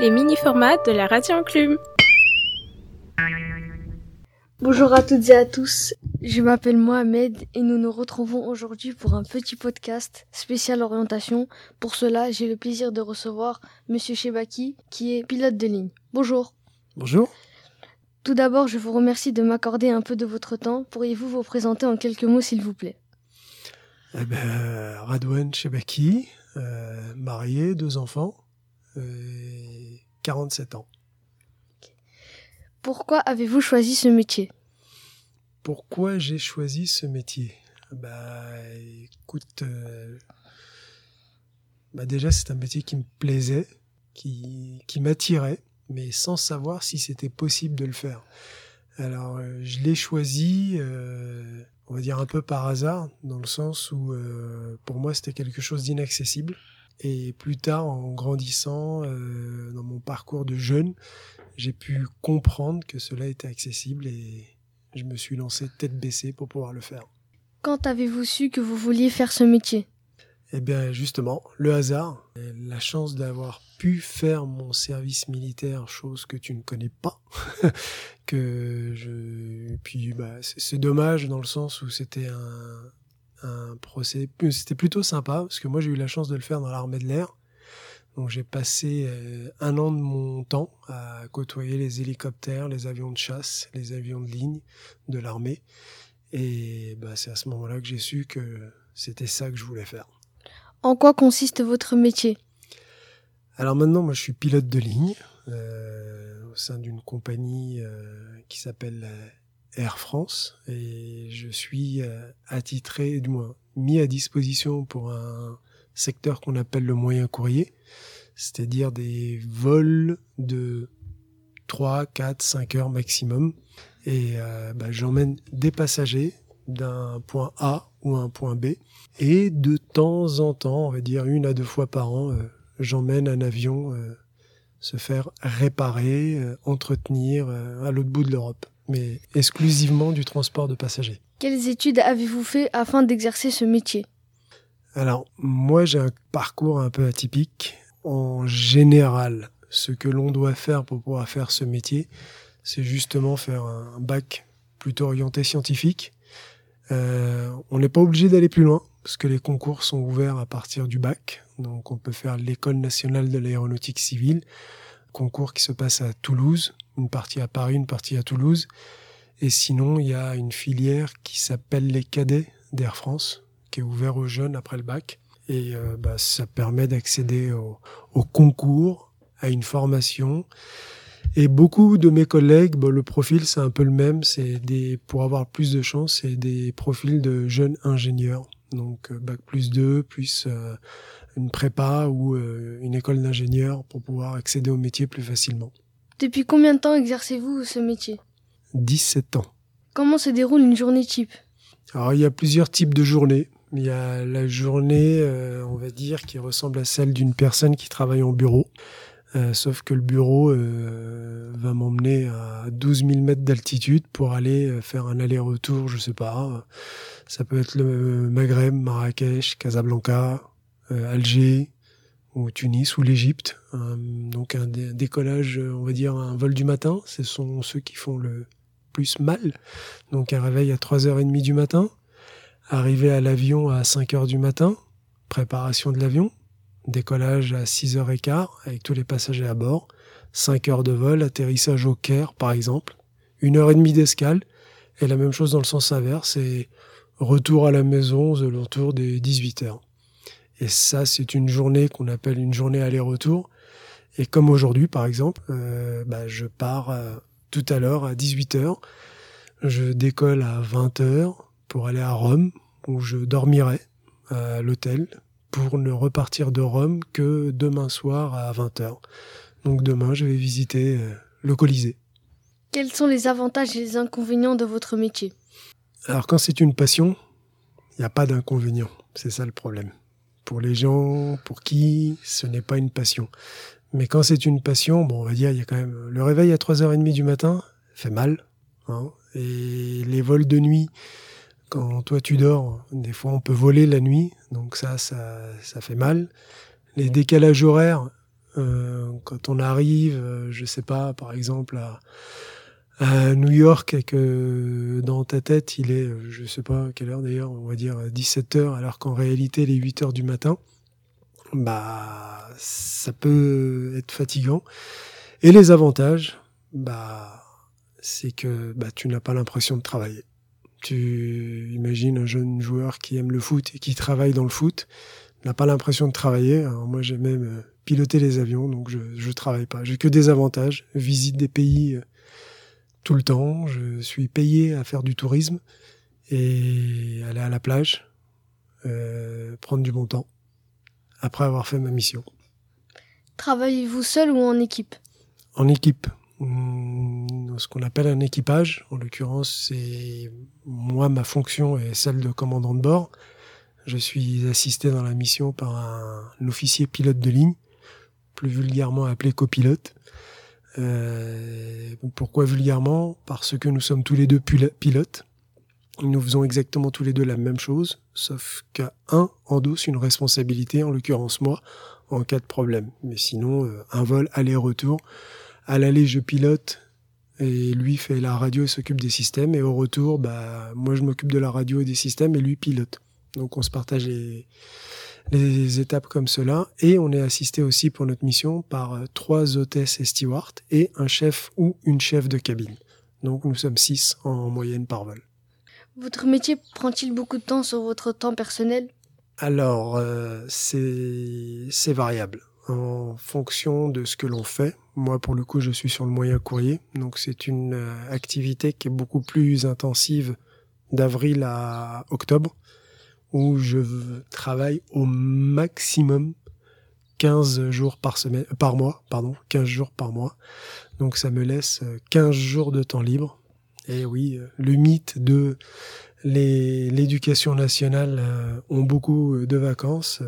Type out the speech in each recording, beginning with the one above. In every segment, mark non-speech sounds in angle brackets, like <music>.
les mini-formats de la radio enclume. Bonjour à toutes et à tous, je m'appelle Mohamed et nous nous retrouvons aujourd'hui pour un petit podcast spécial orientation. Pour cela, j'ai le plaisir de recevoir Monsieur Chebaki qui est pilote de ligne. Bonjour. Bonjour. Tout d'abord, je vous remercie de m'accorder un peu de votre temps. Pourriez-vous vous présenter en quelques mots s'il vous plaît? Eh ben, Radouane Chebaki, euh, marié, deux enfants, euh, 47 ans. Pourquoi avez-vous choisi ce métier? Pourquoi j'ai choisi ce métier? Bah, écoute, euh, bah déjà c'est un métier qui me plaisait, qui, qui m'attirait, mais sans savoir si c'était possible de le faire. Alors, euh, je l'ai choisi, euh, on va dire un peu par hasard, dans le sens où euh, pour moi c'était quelque chose d'inaccessible. Et plus tard, en grandissant, euh, dans mon parcours de jeune, j'ai pu comprendre que cela était accessible et je me suis lancé tête baissée pour pouvoir le faire. Quand avez-vous su que vous vouliez faire ce métier? Eh bien, justement, le hasard, la chance d'avoir pu faire mon service militaire, chose que tu ne connais pas, <laughs> que je, puis bah, c'est dommage dans le sens où c'était un, un procès, c'était plutôt sympa parce que moi j'ai eu la chance de le faire dans l'armée de l'air. Donc j'ai passé euh, un an de mon temps à côtoyer les hélicoptères, les avions de chasse, les avions de ligne de l'armée. Et bah, c'est à ce moment-là que j'ai su que c'était ça que je voulais faire. En quoi consiste votre métier? Alors maintenant, moi je suis pilote de ligne euh, au sein d'une compagnie euh, qui s'appelle Air France et je suis euh, attitré, du moins mis à disposition pour un secteur qu'on appelle le moyen courrier, c'est-à-dire des vols de 3, 4, 5 heures maximum. Et euh, bah, j'emmène des passagers d'un point A ou un point B. Et de temps en temps, on va dire une à deux fois par an, euh, j'emmène un avion se faire réparer, entretenir à l'autre bout de l'Europe mais exclusivement du transport de passagers. Quelles études avez-vous fait afin d'exercer ce métier? Alors, moi j'ai un parcours un peu atypique. En général, ce que l'on doit faire pour pouvoir faire ce métier, c'est justement faire un bac plutôt orienté scientifique. Euh, on n'est pas obligé d'aller plus loin, parce que les concours sont ouverts à partir du bac. Donc on peut faire l'école nationale de l'aéronautique civile, concours qui se passe à Toulouse, une partie à Paris, une partie à Toulouse. Et sinon, il y a une filière qui s'appelle les cadets d'Air France, qui est ouverte aux jeunes après le bac. Et euh, bah, ça permet d'accéder au, concours, à une formation. Et beaucoup de mes collègues, bah, le profil c'est un peu le même. C'est pour avoir plus de chance, c'est des profils de jeunes ingénieurs. Donc euh, bac plus 2, plus euh, une prépa ou euh, une école d'ingénieur pour pouvoir accéder au métier plus facilement. Depuis combien de temps exercez-vous ce métier? 17 ans. Comment se déroule une journée type? Alors il y a plusieurs types de journées. Il y a la journée, on va dire, qui ressemble à celle d'une personne qui travaille en bureau. Euh, sauf que le bureau euh, va m'emmener à 12 000 mètres d'altitude pour aller faire un aller-retour, je sais pas. Ça peut être le Maghreb, Marrakech, Casablanca, Alger, ou Tunis ou l'Égypte. donc un décollage, on va dire un vol du matin, ce sont ceux qui font le plus mal. Donc un réveil à 3h30 du matin, arriver à l'avion à 5h du matin, préparation de l'avion, décollage à 6h15 avec tous les passagers à bord, 5 heures de vol, atterrissage au Caire par exemple, une heure et demie d'escale, et la même chose dans le sens inverse, et retour à la maison aux alentours des 18 heures. Et ça, c'est une journée qu'on appelle une journée aller-retour. Et comme aujourd'hui, par exemple, euh, bah, je pars euh, tout à l'heure à 18h. Je décolle à 20h pour aller à Rome, où je dormirai à l'hôtel pour ne repartir de Rome que demain soir à 20h. Donc demain, je vais visiter euh, le Colisée. Quels sont les avantages et les inconvénients de votre métier? Alors quand c'est une passion, il n'y a pas d'inconvénients. C'est ça le problème pour les gens pour qui ce n'est pas une passion. Mais quand c'est une passion, bon, on va dire, il y a quand même le réveil à 3h30 du matin, fait mal. Hein, et les vols de nuit, quand toi tu dors, des fois on peut voler la nuit, donc ça, ça, ça fait mal. Les décalages horaires, quand on arrive, je sais pas, par exemple à, à New York et que dans ta tête il est, je sais pas quelle heure d'ailleurs, on va dire 17 heures, alors qu'en réalité il est 8 heures du matin, bah ça peut être fatigant. Et les avantages, bah c'est que bah, tu n'as pas l'impression de travailler. Tu imagines un jeune joueur qui aime le foot et qui travaille dans le foot, n'a pas l'impression de travailler. Alors moi j'ai même euh, piloté les avions, donc je je travaille pas. J'ai que des avantages. Visite des pays euh, tout le temps. Je suis payé à faire du tourisme et aller à la plage, euh, prendre du bon temps après avoir fait ma mission. Travaillez-vous seul ou en équipe? En équipe. Mmh, ce qu'on appelle un équipage. En l'occurrence, c'est moi, ma fonction est celle de commandant de bord. Je suis assisté dans la mission par un, officier pilote de ligne, plus vulgairement appelé copilote. Euh, pourquoi vulgairement? Parce que nous sommes tous les deux pilotes. Nous faisons exactement tous les deux la même chose, sauf qu'un endosse une responsabilité, en l'occurrence moi, en cas de problème. Mais sinon, euh, un vol aller-retour. À l'aller, je pilote et lui fait la radio et s'occupe des systèmes. Et au retour, bah, moi je m'occupe de la radio et des systèmes et lui pilote. Donc on se partage les, les étapes comme cela. Et on est assisté aussi pour notre mission par euh, trois hôtesses et stewards et un chef ou une chef de cabine. Donc nous sommes six en moyenne par vol. Votre métier prend-il beaucoup de temps sur votre temps personnel? Alors, euh, c'est variable en fonction de ce que l'on fait. Moi, pour le coup, je suis sur le moyen courrier, donc c'est une euh, activité qui est beaucoup plus intensive d'avril à octobre, où je travaille au maximum 15 jours par semaine, par mois, pardon, 15 jours par mois. Donc ça me laisse 15 jours de temps libre et oui, euh, le mythe de l'éducation nationale euh, ont beaucoup euh, de vacances,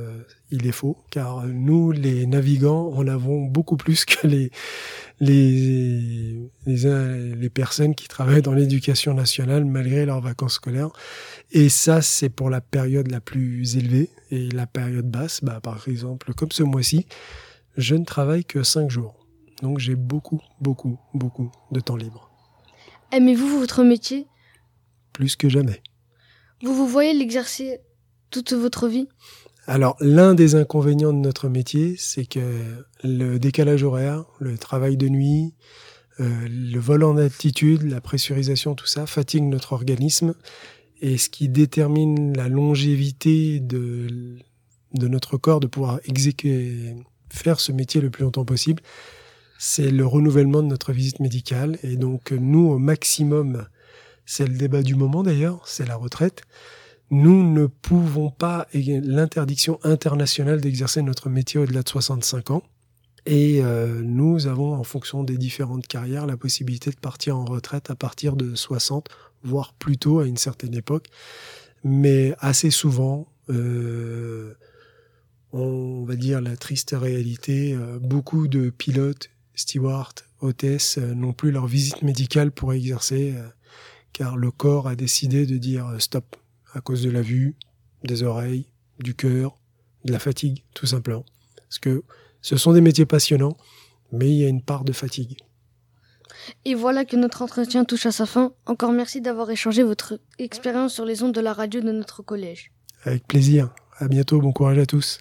il est faux, car nous, les navigants, en avons beaucoup plus que les, les, les, les personnes qui travaillent dans l'éducation nationale malgré leurs vacances scolaires. Et ça, c'est pour la période la plus élevée. Et la période basse, bah, par exemple, comme ce mois-ci, je ne travaille que cinq jours. Donc j'ai beaucoup, beaucoup, beaucoup de temps libre. Aimez-vous votre métier? Plus que jamais. Vous vous voyez l'exercer toute votre vie? Alors, l'un des inconvénients de notre métier, c'est que le décalage horaire, le travail de nuit, euh, le vol en altitude, la pressurisation, tout ça fatigue notre organisme. Et ce qui détermine la longévité de, de notre corps de pouvoir exécuter, faire ce métier le plus longtemps possible, c'est le renouvellement de notre visite médicale. Et donc nous, au maximum, c'est le débat du moment d'ailleurs, c'est la retraite. Nous ne pouvons pas, l'interdiction internationale d'exercer notre métier au-delà de 65 ans. Et euh, nous avons, en fonction des différentes carrières, la possibilité de partir en retraite à partir de 60, voire plus tôt à une certaine époque. Mais assez souvent, euh, on va dire la triste réalité, euh, beaucoup de pilotes stewards, hôtesses euh, n'ont plus leur visite médicale pour exercer, euh, car le corps a décidé de dire euh, stop à cause de la vue, des oreilles, du cœur, de la fatigue, tout simplement. Parce que ce sont des métiers passionnants, mais il y a une part de fatigue. Et voilà que notre entretien touche à sa fin. Encore merci d'avoir échangé votre expérience sur les ondes de la radio de notre collège. Avec plaisir. À bientôt. Bon courage à tous.